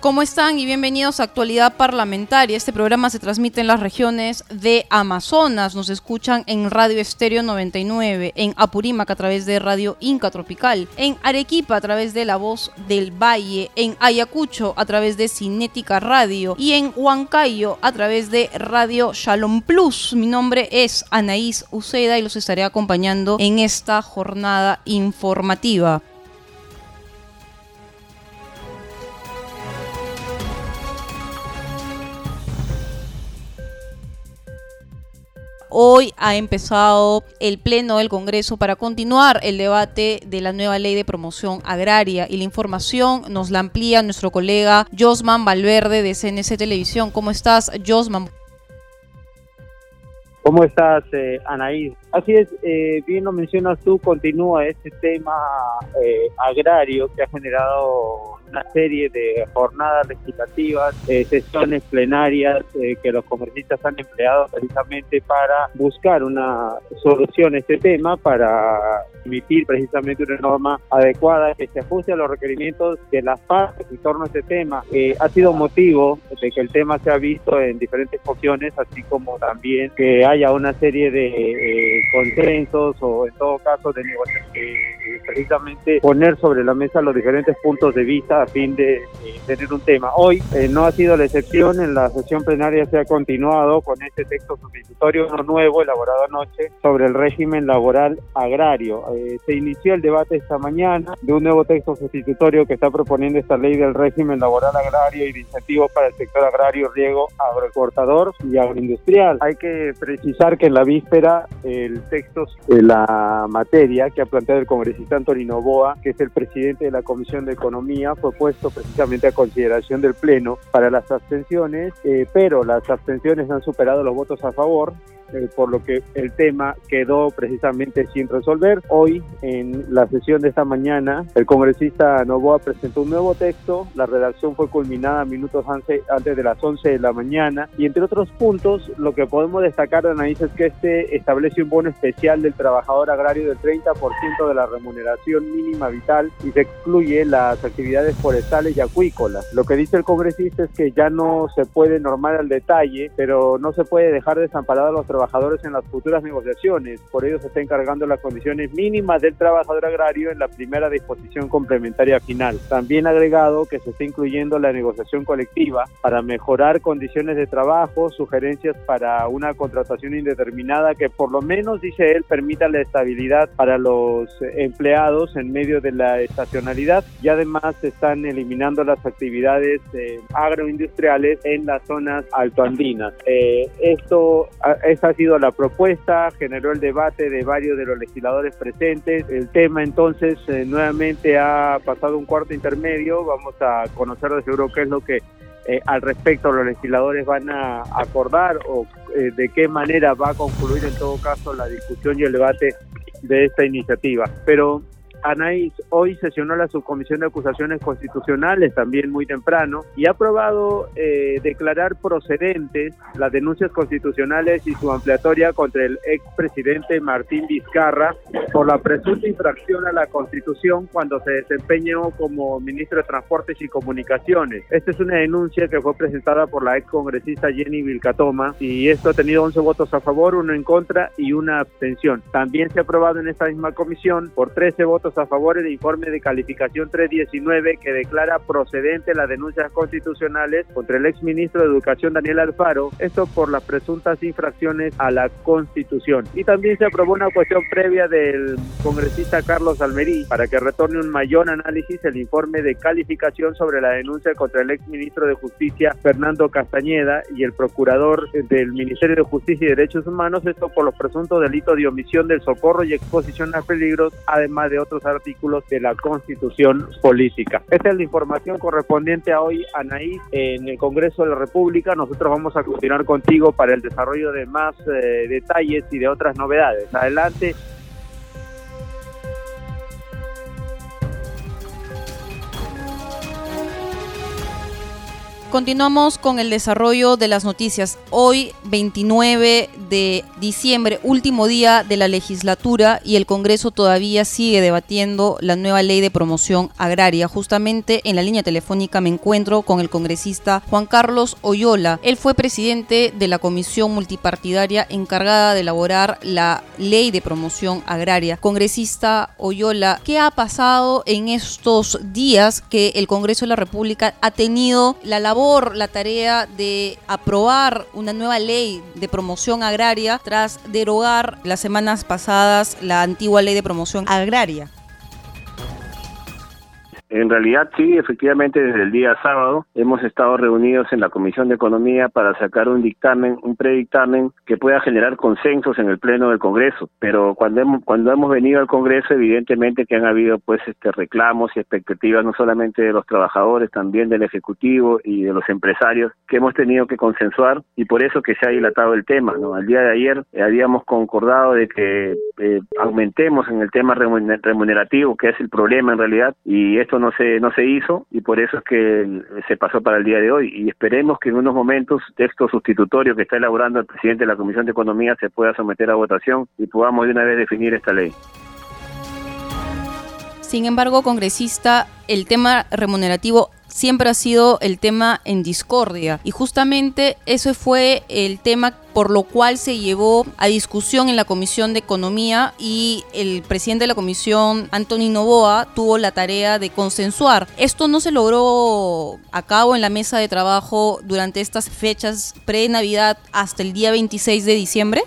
¿Cómo están? Y bienvenidos a Actualidad Parlamentaria. Este programa se transmite en las regiones de Amazonas. Nos escuchan en Radio Estéreo 99, en Apurímac a través de Radio Inca Tropical, en Arequipa a través de La Voz del Valle, en Ayacucho a través de Cinética Radio y en Huancayo a través de Radio Shalom Plus. Mi nombre es Anaís Uceda y los estaré acompañando en esta jornada informativa. Hoy ha empezado el Pleno del Congreso para continuar el debate de la nueva ley de promoción agraria y la información nos la amplía nuestro colega Josman Valverde de CNC Televisión. ¿Cómo estás, Josman? ¿Cómo estás, eh? Así es, eh, bien lo mencionas tú, continúa este tema eh, agrario que ha generado una serie de jornadas legislativas, eh, sesiones plenarias eh, que los congresistas han empleado precisamente para buscar una solución a este tema, para emitir precisamente una norma adecuada que se ajuste a los requerimientos de las partes en torno a este tema. Eh, ha sido motivo de que el tema se ha visto en diferentes opciones, así como también que haya una serie de consensos o en todo caso de negociaciones, precisamente poner sobre la mesa los diferentes puntos de vista a fin de eh, tener un tema. Hoy eh, no ha sido la excepción, en la sesión plenaria se ha continuado con este texto sustitutorio, uno nuevo elaborado anoche sobre el régimen laboral agrario. Eh, se inició el debate esta mañana de un nuevo texto sustitutorio que está proponiendo esta ley del régimen laboral agrario y de incentivos para el sector agrario, riego, agroexportador y agroindustrial. Hay que precisar que en la víspera el texto de la materia que ha planteado el congresista Antonino Boa, que es el presidente de la Comisión de Economía, fue puesto precisamente a consideración del Pleno para las abstenciones, eh, pero las abstenciones han superado los votos a favor eh, por lo que el tema quedó precisamente sin resolver. Hoy, en la sesión de esta mañana, el congresista Novoa presentó un nuevo texto, la redacción fue culminada minutos antes de las 11 de la mañana y entre otros puntos, lo que podemos destacar, Anaís, es que este establece un bono especial del trabajador agrario del 30% de la remuneración mínima vital y se excluye las actividades forestales y acuícolas. Lo que dice el congresista es que ya no se puede normar al detalle, pero no se puede dejar desamparados a los trabajadores trabajadores en las futuras negociaciones. Por ello se está encargando las condiciones mínimas del trabajador agrario en la primera disposición complementaria final. También agregado que se está incluyendo la negociación colectiva para mejorar condiciones de trabajo, sugerencias para una contratación indeterminada que por lo menos, dice él, permita la estabilidad para los empleados en medio de la estacionalidad y además se están eliminando las actividades eh, agroindustriales en las zonas altoandinas. Eh, esto, esta ha sido la propuesta, generó el debate de varios de los legisladores presentes. El tema entonces eh, nuevamente ha pasado un cuarto intermedio. Vamos a conocer de seguro qué es lo que eh, al respecto los legisladores van a acordar o eh, de qué manera va a concluir en todo caso la discusión y el debate de esta iniciativa. Pero Anaís hoy sesionó la subcomisión de acusaciones constitucionales también muy temprano y ha aprobado eh, declarar procedentes las denuncias constitucionales y su ampliatoria contra el expresidente Martín Vizcarra por la presunta infracción a la Constitución cuando se desempeñó como ministro de Transportes y Comunicaciones. Esta es una denuncia que fue presentada por la ex congresista Jenny Vilcatoma y esto ha tenido 11 votos a favor, uno en contra y una abstención. También se ha aprobado en esta misma comisión por 13 votos a favor del informe de calificación 319 que declara procedente las denuncias constitucionales contra el exministro de Educación Daniel Alfaro, esto por las presuntas infracciones a la Constitución. Y también se aprobó una cuestión previa del congresista Carlos Almerí para que retorne un mayor análisis el informe de calificación sobre la denuncia contra el exministro de Justicia Fernando Castañeda y el procurador del Ministerio de Justicia y Derechos Humanos, esto por los presuntos delitos de omisión del socorro y exposición a peligros, además de otros artículos de la Constitución Política. Esta es la información correspondiente a hoy, Anaís, en el Congreso de la República. Nosotros vamos a continuar contigo para el desarrollo de más eh, detalles y de otras novedades. Adelante. Continuamos con el desarrollo de las noticias. Hoy, 29 de diciembre, último día de la legislatura y el Congreso todavía sigue debatiendo la nueva ley de promoción agraria. Justamente en la línea telefónica me encuentro con el congresista Juan Carlos Oyola. Él fue presidente de la comisión multipartidaria encargada de elaborar la ley de promoción agraria. Congresista Oyola, ¿qué ha pasado en estos días que el Congreso de la República ha tenido la labor la tarea de aprobar una nueva ley de promoción agraria tras derogar las semanas pasadas la antigua ley de promoción agraria. En realidad sí, efectivamente desde el día sábado hemos estado reunidos en la Comisión de Economía para sacar un dictamen, un predictamen que pueda generar consensos en el Pleno del Congreso. Pero cuando hemos, cuando hemos venido al Congreso, evidentemente que han habido pues este reclamos y expectativas no solamente de los trabajadores, también del Ejecutivo y de los empresarios que hemos tenido que consensuar y por eso que se ha dilatado el tema. ¿no? Al día de ayer eh, habíamos concordado de que eh, aumentemos en el tema remunerativo, que es el problema en realidad, y esto no se, no se hizo y por eso es que se pasó para el día de hoy y esperemos que en unos momentos texto sustitutorio que está elaborando el presidente de la Comisión de Economía se pueda someter a votación y podamos de una vez definir esta ley. Sin embargo, congresista, el tema remunerativo siempre ha sido el tema en discordia. Y justamente ese fue el tema por lo cual se llevó a discusión en la Comisión de Economía y el presidente de la Comisión, Anthony Novoa, tuvo la tarea de consensuar. Esto no se logró a cabo en la mesa de trabajo durante estas fechas pre-Navidad hasta el día 26 de diciembre.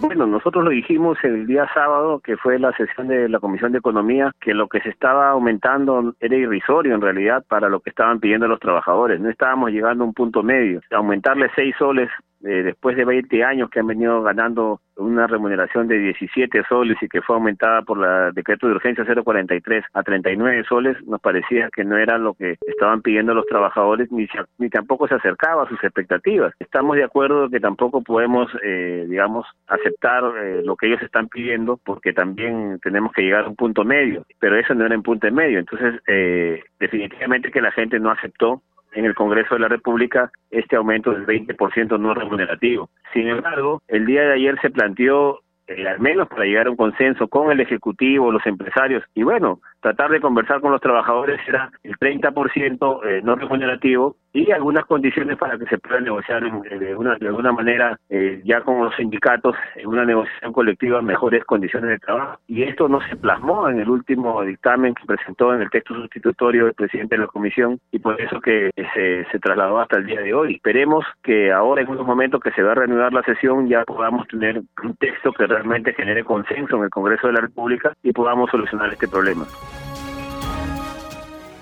Bueno, nosotros lo dijimos el día sábado, que fue la sesión de la Comisión de Economía, que lo que se estaba aumentando era irrisorio en realidad para lo que estaban pidiendo los trabajadores. No estábamos llegando a un punto medio. Aumentarle seis soles eh, después de 20 años que han venido ganando una remuneración de 17 soles y que fue aumentada por el decreto de urgencia 043 a 39 soles, nos parecía que no era lo que estaban pidiendo los trabajadores ni, ni tampoco se acercaba a sus expectativas. Estamos de acuerdo que tampoco podemos, eh, digamos, aceptar eh, lo que ellos están pidiendo porque también tenemos que llegar a un punto medio, pero eso no era en punto medio. Entonces, eh, definitivamente que la gente no aceptó en el Congreso de la República este aumento del 20% no remunerativo. Sin embargo, el día de ayer se planteó eh, al menos para llegar a un consenso con el Ejecutivo, los empresarios, y bueno, tratar de conversar con los trabajadores era el 30% eh, no remunerativo y algunas condiciones para que se pueda negociar de, una, de alguna manera eh, ya con los sindicatos en una negociación colectiva mejores condiciones de trabajo. Y esto no se plasmó en el último dictamen que presentó en el texto sustitutorio del presidente de la comisión y por eso que se, se trasladó hasta el día de hoy. Esperemos que ahora en unos momentos que se va a reanudar la sesión ya podamos tener un texto que realmente genere consenso en el Congreso de la República y podamos solucionar este problema.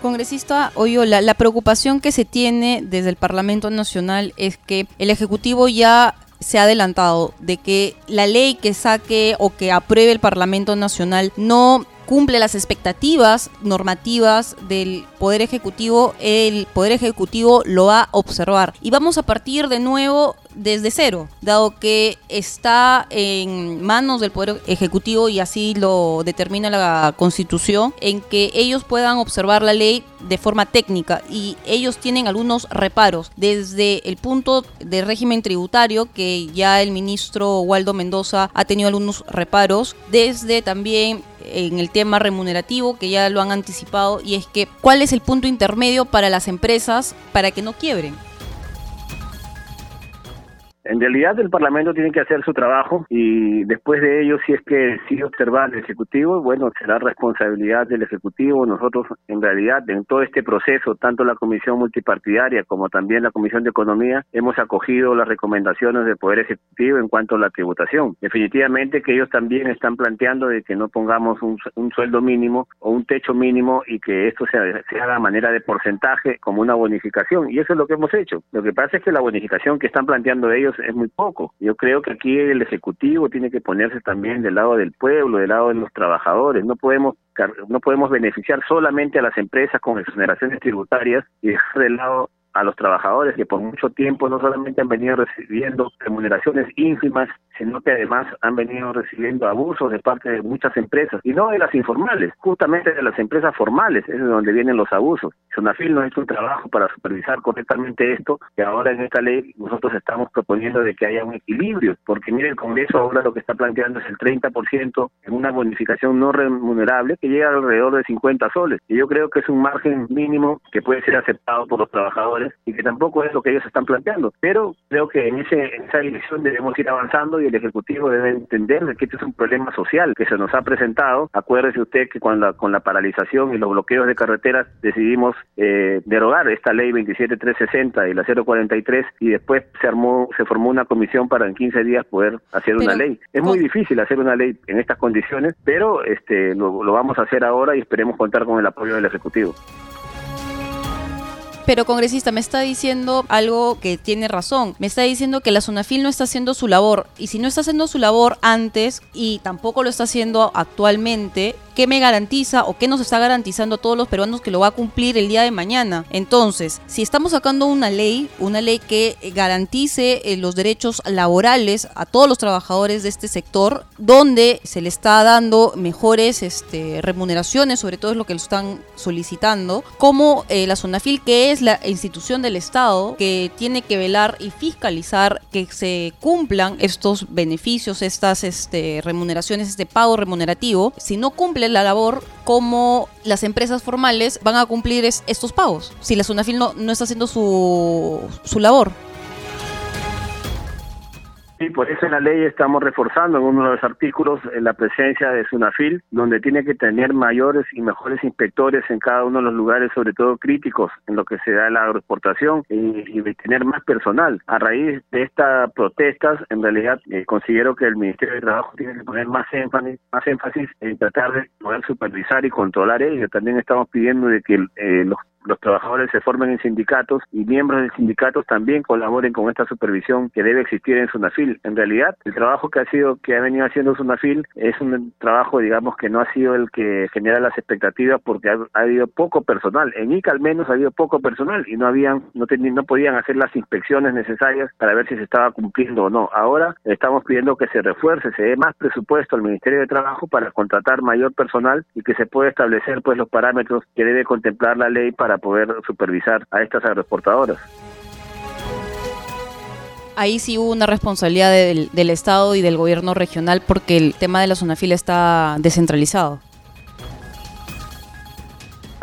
Congresista Oyola, la preocupación que se tiene desde el Parlamento Nacional es que el Ejecutivo ya se ha adelantado de que la ley que saque o que apruebe el Parlamento Nacional no cumple las expectativas normativas del Poder Ejecutivo, el Poder Ejecutivo lo va a observar. Y vamos a partir de nuevo desde cero, dado que está en manos del Poder Ejecutivo y así lo determina la Constitución, en que ellos puedan observar la ley de forma técnica y ellos tienen algunos reparos desde el punto de régimen tributario que ya el ministro Waldo Mendoza ha tenido algunos reparos, desde también en el tema remunerativo, que ya lo han anticipado, y es que cuál es el punto intermedio para las empresas para que no quiebren. En realidad el Parlamento tiene que hacer su trabajo y después de ello, si es que sigue observar el Ejecutivo, bueno, será responsabilidad del Ejecutivo. Nosotros, en realidad, en todo este proceso, tanto la Comisión Multipartidaria como también la Comisión de Economía, hemos acogido las recomendaciones del Poder Ejecutivo en cuanto a la tributación. Definitivamente que ellos también están planteando de que no pongamos un, sueldo mínimo o un techo mínimo y que esto se, se haga manera de porcentaje como una bonificación. Y eso es lo que hemos hecho. Lo que pasa es que la bonificación que están planteando ellos es muy poco. Yo creo que aquí el Ejecutivo tiene que ponerse también del lado del pueblo, del lado de los trabajadores. No podemos no podemos beneficiar solamente a las empresas con exoneraciones tributarias y dejar de lado a los trabajadores que por mucho tiempo no solamente han venido recibiendo remuneraciones ínfimas, sino que además han venido recibiendo abusos de parte de muchas empresas, y no de las informales, justamente de las empresas formales, es de donde vienen los abusos. Sonafil no ha hecho un trabajo para supervisar correctamente esto, que ahora en esta ley nosotros estamos proponiendo de que haya un equilibrio, porque mire, el Congreso ahora lo que está planteando es el 30% en una bonificación no remunerable que llega alrededor de 50 soles, y yo creo que es un margen mínimo que puede ser aceptado por los trabajadores y que tampoco es lo que ellos están planteando. Pero creo que en, ese, esa dirección debemos ir avanzando y el Ejecutivo debe entender que este es un problema social que se nos ha presentado. Acuérdese usted que con la, con la paralización y los bloqueos de carreteras decidimos eh, derogar esta ley 27360 y la 043 y después se armó se formó una comisión para en 15 días poder hacer una ley. Es muy difícil hacer una ley en estas condiciones, pero este lo, lo vamos a hacer ahora y esperemos contar con el apoyo del Ejecutivo. Pero congresista, me está diciendo algo que tiene razón. Me está diciendo que la Sonafil no está haciendo su labor. Y si no está haciendo su labor antes y tampoco lo está haciendo actualmente, ¿qué me garantiza o qué nos está garantizando a todos los peruanos que lo va a cumplir el día de mañana? Entonces, si estamos sacando una ley, una ley que garantice eh, los derechos laborales a todos los trabajadores de este sector, donde se le está dando mejores este, remuneraciones, sobre todo es lo que lo están solicitando, como eh, la Sonafil, que es la institución del Estado que tiene que velar y fiscalizar que se cumplan estos beneficios, estas este, remuneraciones, este pago remunerativo. Si no la labor, ¿cómo las empresas formales van a cumplir estos pagos? Si la SUNAFIL no, no está haciendo su, su labor. Sí, por eso en la ley estamos reforzando en uno de los artículos eh, la presencia de SUNAFIL, donde tiene que tener mayores y mejores inspectores en cada uno de los lugares, sobre todo críticos en lo que se da la agroexportación y, tener más personal. A raíz de estas protestas, en realidad eh, considero que el Ministerio de Trabajo tiene que poner más énfasis, más énfasis en tratar de poder supervisar y controlar ello. También estamos pidiendo de que eh, los los trabajadores se formen en sindicatos y miembros de sindicatos también colaboren con esta supervisión que debe existir en Sunafil. En realidad, el trabajo que ha sido que ha venido haciendo Sunafil es un trabajo, digamos, que no ha sido el que genera las expectativas porque ha, habido poco personal. En ICA al menos ha habido poco personal y no habían no tenían, no podían hacer las inspecciones necesarias para ver si se estaba cumpliendo o no. Ahora estamos pidiendo que se refuerce, se dé más presupuesto al Ministerio de Trabajo para contratar mayor personal y que se pueda establecer pues los parámetros que debe contemplar la ley para poder supervisar a estas agroexportadoras. Ahí sí hubo una responsabilidad del, del Estado y del gobierno regional porque el tema de la zona fila está descentralizado.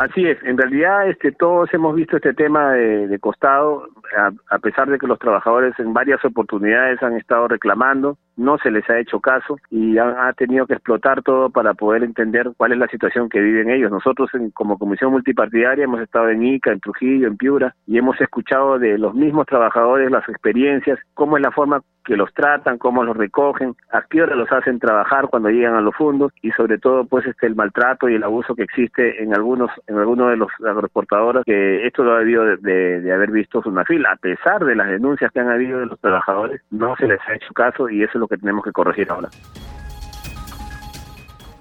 Así es, en realidad este, todos hemos visto este tema de, costado, a, pesar de que los trabajadores en varias oportunidades han estado reclamando, no se les ha hecho caso y han ha tenido que explotar todo para poder entender cuál es la situación que viven ellos. Nosotros como comisión multipartidaria hemos estado en Ica, en Trujillo, en Piura y hemos escuchado de los mismos trabajadores las experiencias, cómo es la forma que los tratan, cómo los recogen, a qué hora los hacen trabajar cuando llegan a los fondos y sobre todo pues este el maltrato y el abuso que existe en algunos en algunos de los agroexportadores que esto lo ha debido de, haber visto A pesar de las denuncias que han habido de los trabajadores no se les ha hecho caso y eso es lo que tenemos que corregir ahora.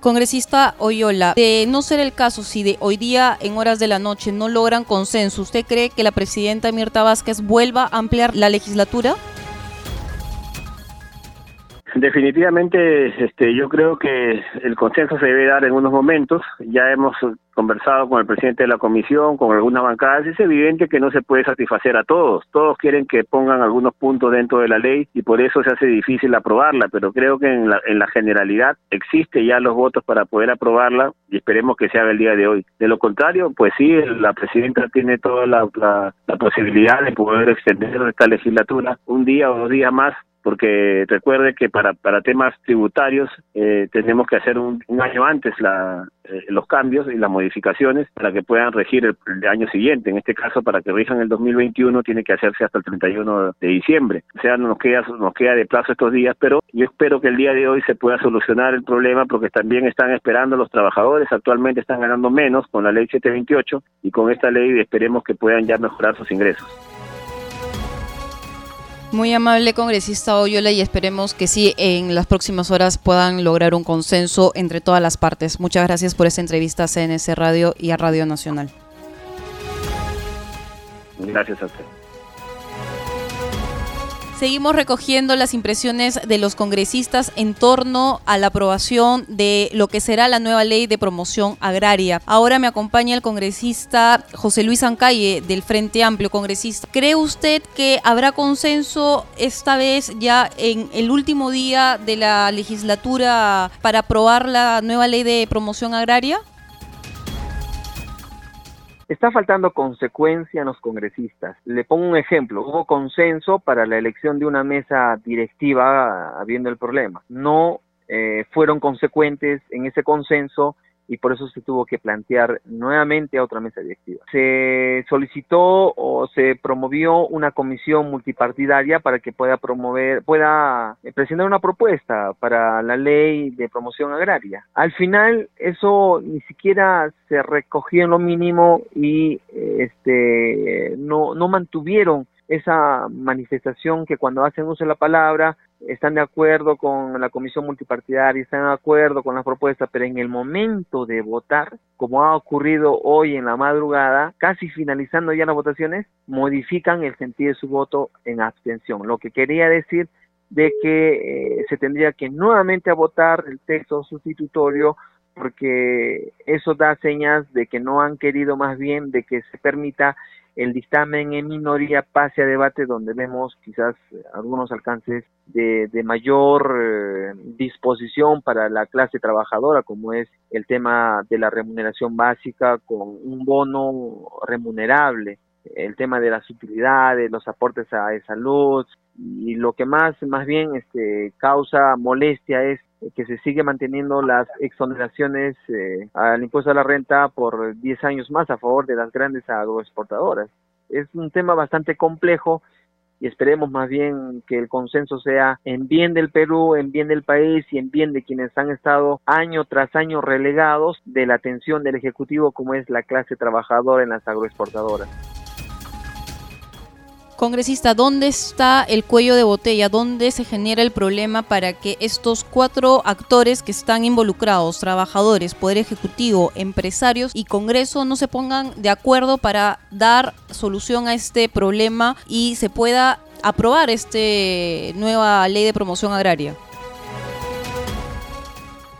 Congresista Oyola, de no ser el caso, si de hoy día en horas de la noche no logran consenso, ¿usted cree que la presidenta Mirta Vázquez vuelva a ampliar la legislatura? Definitivamente, este, yo creo que el consenso se debe dar en unos momentos. Ya hemos conversado con el presidente de la comisión, con algunas bancadas. Es evidente que no se puede satisfacer a todos. Todos quieren que pongan algunos puntos dentro de la ley y por eso se hace difícil aprobarla. Pero creo que en la, en la generalidad existe ya los votos para poder aprobarla y esperemos que se haga el día de hoy. De lo contrario, pues sí, la presidenta tiene toda la, la posibilidad de poder extender esta legislatura un día o dos días más porque recuerde que para, para temas tributarios eh, tenemos que hacer un, año antes la, eh, los cambios y las modificaciones para que puedan regir el, año siguiente. En este caso, para que rijan el 2021, tiene que hacerse hasta el 31 de diciembre. O sea, nos queda, nos queda de plazo estos días, pero yo espero que el día de hoy se pueda solucionar el problema porque también están esperando los trabajadores. Actualmente están ganando menos con la ley 728 y con esta ley esperemos que puedan ya mejorar sus ingresos. Muy amable congresista Oyola y esperemos que sí en las próximas horas puedan lograr un consenso entre todas las partes. Muchas gracias por esta entrevista a CNS Radio y a Radio Nacional. Gracias a usted. Seguimos recogiendo las impresiones de los congresistas en torno a la aprobación de lo que será la nueva ley de promoción agraria. Ahora me acompaña el congresista José Luis Ancalle del Frente Amplio. Congresista, ¿cree usted que habrá consenso esta vez ya en el último día de la legislatura para aprobar la nueva ley de promoción agraria? Está faltando consecuencia en los congresistas. Le pongo un ejemplo. Hubo consenso para la elección de una mesa directiva habiendo el problema. No eh, fueron consecuentes en ese consenso y por eso se tuvo que plantear nuevamente a otra mesa directiva. Se solicitó o se promovió una comisión multipartidaria para que pueda promover, pueda presentar una propuesta para la ley de promoción agraria. Al final eso ni siquiera se recogió en lo mínimo y este no, no mantuvieron esa manifestación que cuando hacen uso de la palabra están de acuerdo con la comisión multipartidaria, están de acuerdo con la propuesta, pero en el momento de votar, como ha ocurrido hoy en la madrugada, casi finalizando ya las votaciones, modifican el sentido de su voto en abstención. Lo que quería decir de que eh, se tendría que nuevamente votar el texto sustitutorio porque eso da señas de que no han querido más bien de que se permita el dictamen en minoría pase a debate donde vemos quizás algunos alcances de, mayor eh, disposición para la clase trabajadora, como es el tema de la remuneración básica con un bono remunerable, el tema de las utilidades, los aportes a salud y lo que más más bien este causa molestia es que se sigue manteniendo las exoneraciones eh, al impuesto a la renta por 10 años más a favor de las grandes agroexportadoras. Es un tema bastante complejo y esperemos más bien que el consenso sea en bien del Perú, en bien del país y en bien de quienes han estado año tras año relegados de la atención del Ejecutivo como es la clase trabajadora en las agroexportadoras. Congresista, ¿dónde está el cuello de botella? ¿Dónde se genera el problema para que estos cuatro actores que están involucrados, trabajadores, Poder Ejecutivo, empresarios y Congreso, no se pongan de acuerdo para dar solución a este problema y se pueda aprobar esta nueva ley de promoción agraria?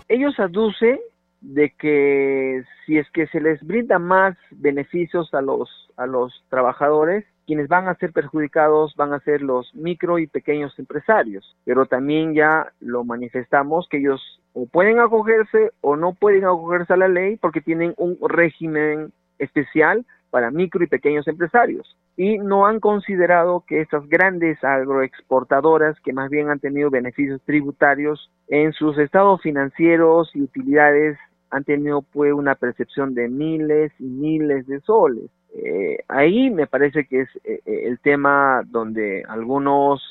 Ellos aducen de que si es que se les brinda más beneficios a los a los trabajadores, quienes van a ser perjudicados van a ser los micro y pequeños empresarios, pero también ya lo manifestamos que ellos o pueden acogerse o no pueden acogerse a la ley porque tienen un régimen especial para micro y pequeños empresarios. Y no han considerado que estas grandes agroexportadoras que más bien han tenido beneficios tributarios en sus estados financieros y utilidades han tenido pues una percepción de miles y miles de soles eh, ahí me parece que es eh, eh, el tema donde algunos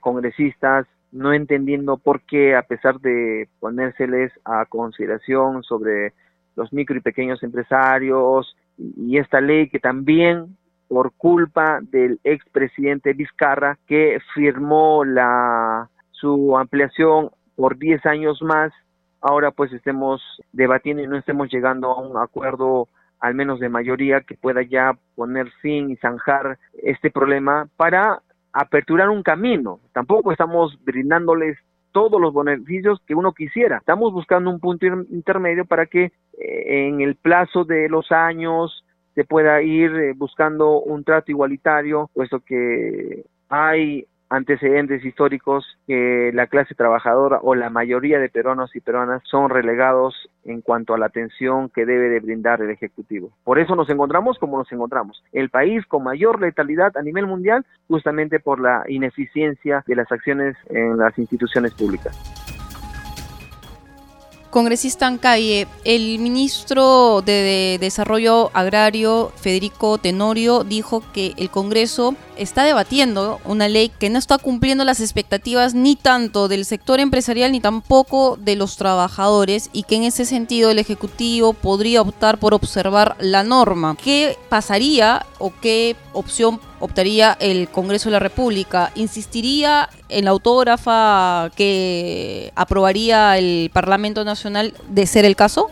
congresistas no entendiendo por qué, a pesar de ponérseles a consideración sobre los micro y pequeños empresarios y, esta ley que también por culpa del expresidente Vizcarra que firmó la su ampliación por 10 años más, ahora pues estemos debatiendo y no estemos llegando a un acuerdo al menos de mayoría, que pueda ya poner fin y zanjar este problema para aperturar un camino. Tampoco estamos brindándoles todos los beneficios que uno quisiera. Estamos buscando un punto intermedio para que eh, en el plazo de los años se pueda ir eh, buscando un trato igualitario, puesto que hay antecedentes históricos que la clase trabajadora o la mayoría de peruanos y peruanas son relegados en cuanto a la atención que debe de brindar el Ejecutivo. Por eso nos encontramos como nos encontramos, el país con mayor letalidad a nivel mundial justamente por la ineficiencia de las acciones en las instituciones públicas. Congresista Ancalle, el ministro de Desarrollo Agrario, Federico Tenorio, dijo que el Congreso está debatiendo una ley que no está cumpliendo las expectativas ni tanto del sector empresarial ni tampoco de los trabajadores y que en ese sentido el Ejecutivo podría optar por observar la norma. ¿Qué pasaría o qué opción optaría el Congreso de la República? ¿Insistiría en la autógrafa que aprobaría el Parlamento Nacional de ser el caso?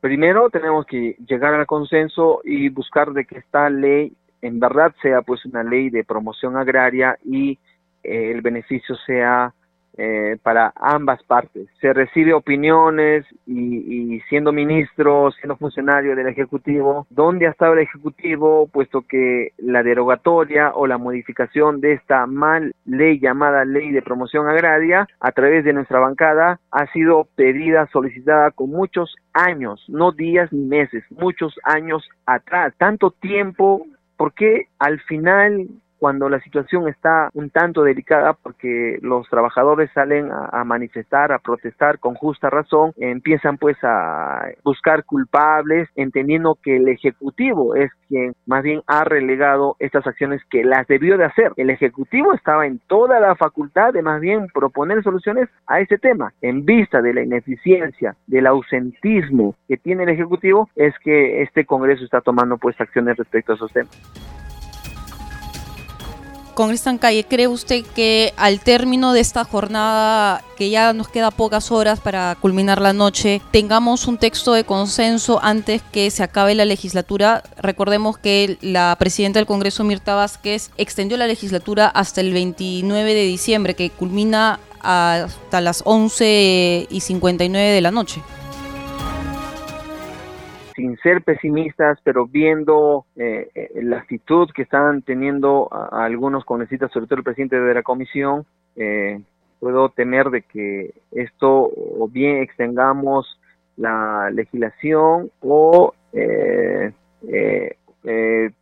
Primero tenemos que llegar al consenso y buscar de que esta ley en verdad sea pues una ley de promoción agraria y eh, el beneficio sea eh, para ambas partes. Se recibe opiniones y, siendo ministro, siendo funcionario del Ejecutivo, ¿dónde ha estado el Ejecutivo? Puesto que la derogatoria o la modificación de esta mal ley llamada Ley de Promoción Agraria a través de nuestra bancada ha sido pedida, solicitada con muchos años, no días ni meses, muchos años atrás. Tanto tiempo, ¿por qué al final cuando la situación está un tanto delicada porque los trabajadores salen a, manifestar, a protestar con justa razón, empiezan pues a buscar culpables, entendiendo que el Ejecutivo es quien más bien ha relegado estas acciones que las debió de hacer. El Ejecutivo estaba en toda la facultad de más bien proponer soluciones a ese tema. En vista de la ineficiencia, del ausentismo que tiene el Ejecutivo, es que este Congreso está tomando pues acciones respecto a esos temas. Congreso Calle, ¿cree usted que al término de esta jornada, que ya nos queda pocas horas para culminar la noche, tengamos un texto de consenso antes que se acabe la legislatura? Recordemos que la presidenta del Congreso, Mirta Vázquez, extendió la legislatura hasta el 29 de diciembre, que culmina hasta las 11 y 59 de la noche sin ser pesimistas, pero viendo eh, eh, la actitud que están teniendo algunos congresistas, sobre todo el presidente de la comisión, eh, puedo temer de que esto o bien extendamos la legislación o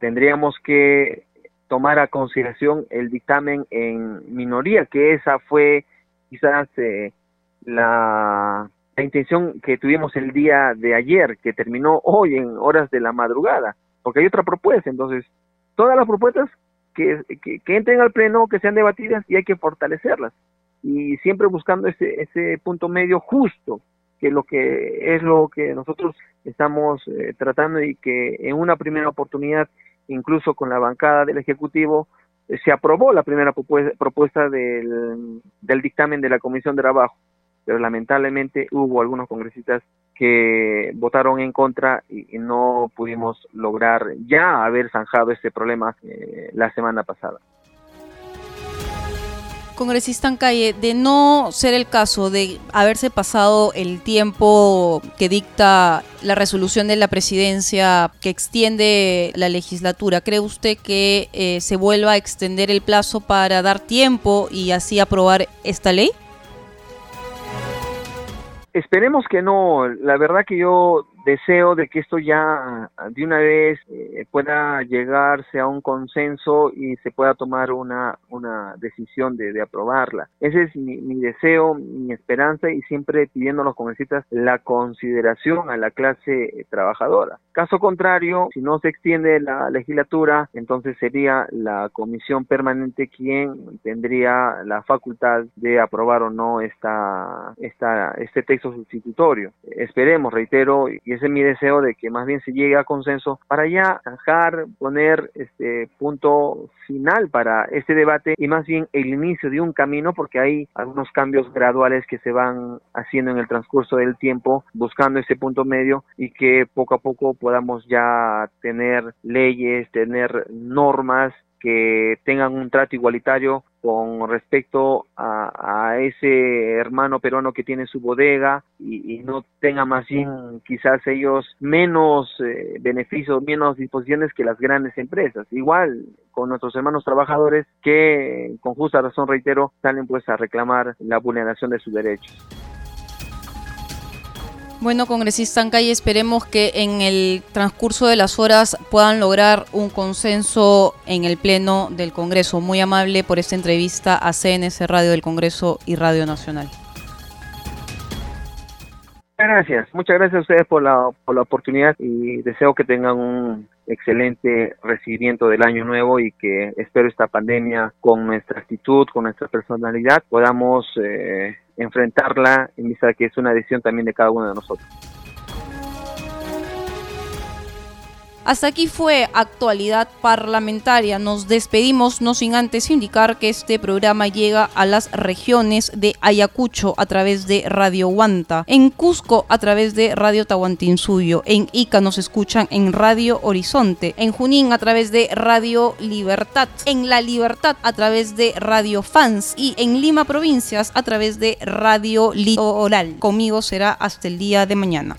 tendríamos que tomar a consideración el dictamen en minoría, que esa fue quizás la la intención que tuvimos el día de ayer, que terminó hoy en horas de la madrugada, porque hay otra propuesta. Entonces, todas las propuestas que, entren al pleno, que sean debatidas y hay que fortalecerlas. Y siempre buscando ese, ese punto medio justo, que lo que es lo que nosotros estamos eh, tratando y que en una primera oportunidad, incluso con la bancada del Ejecutivo, eh, se aprobó la primera propuesta, del, del dictamen de la Comisión de Trabajo pero lamentablemente hubo algunos congresistas que votaron en contra y, no pudimos lograr ya haber zanjado este problema eh, la semana pasada. Congresista en calle, de no ser el caso de haberse pasado el tiempo que dicta la resolución de la presidencia que extiende la legislatura, ¿cree usted que eh, se vuelva a extender el plazo para dar tiempo y así aprobar esta ley? Esperemos que no. La verdad que yo deseo de que esto ya de una vez eh, pueda llegarse a un consenso y se pueda tomar una, una decisión de, de aprobarla. Ese es mi, mi, deseo, mi esperanza y siempre pidiendo a los congresistas la consideración a la clase trabajadora. Caso contrario, si no se extiende la legislatura, entonces sería la comisión permanente quien tendría la facultad de aprobar o no esta, esta, este texto sustitutorio. Esperemos, reitero, y ese es mi deseo de que más bien se llegue a consenso para ya dejar, poner este punto final para este debate y más bien el inicio de un camino porque hay algunos cambios graduales que se van haciendo en el transcurso del tiempo buscando ese punto medio y que poco a poco podamos ya tener leyes, tener normas que tengan un trato igualitario con respecto a, ese hermano peruano que tiene su bodega y, no tenga más bien quizás ellos menos eh, beneficios, menos disposiciones que las grandes empresas. Igual con nuestros hermanos trabajadores que con justa razón, reitero, salen pues a reclamar la vulneración de sus derechos. Bueno, congresista Ancay, esperemos que en el transcurso de las horas puedan lograr un consenso en el Pleno del Congreso. Muy amable por esta entrevista a CNS Radio del Congreso y Radio Nacional. Gracias, muchas gracias a ustedes por la, por la oportunidad y deseo que tengan un excelente recibimiento del año nuevo y que espero esta pandemia con nuestra actitud, con nuestra personalidad podamos eh, enfrentarla en vista de que es una decisión también de cada uno de nosotros. Hasta aquí fue actualidad parlamentaria. Nos despedimos no sin antes indicar que este programa llega a las regiones de Ayacucho a través de Radio Huanta, en Cusco a través de Radio Tahuantinsuyo, en Ica nos escuchan en Radio Horizonte, en Junín a través de Radio Libertad, en La Libertad a través de Radio Fans y en Lima Provincias a través de Radio Litoral. Conmigo será hasta el día de mañana.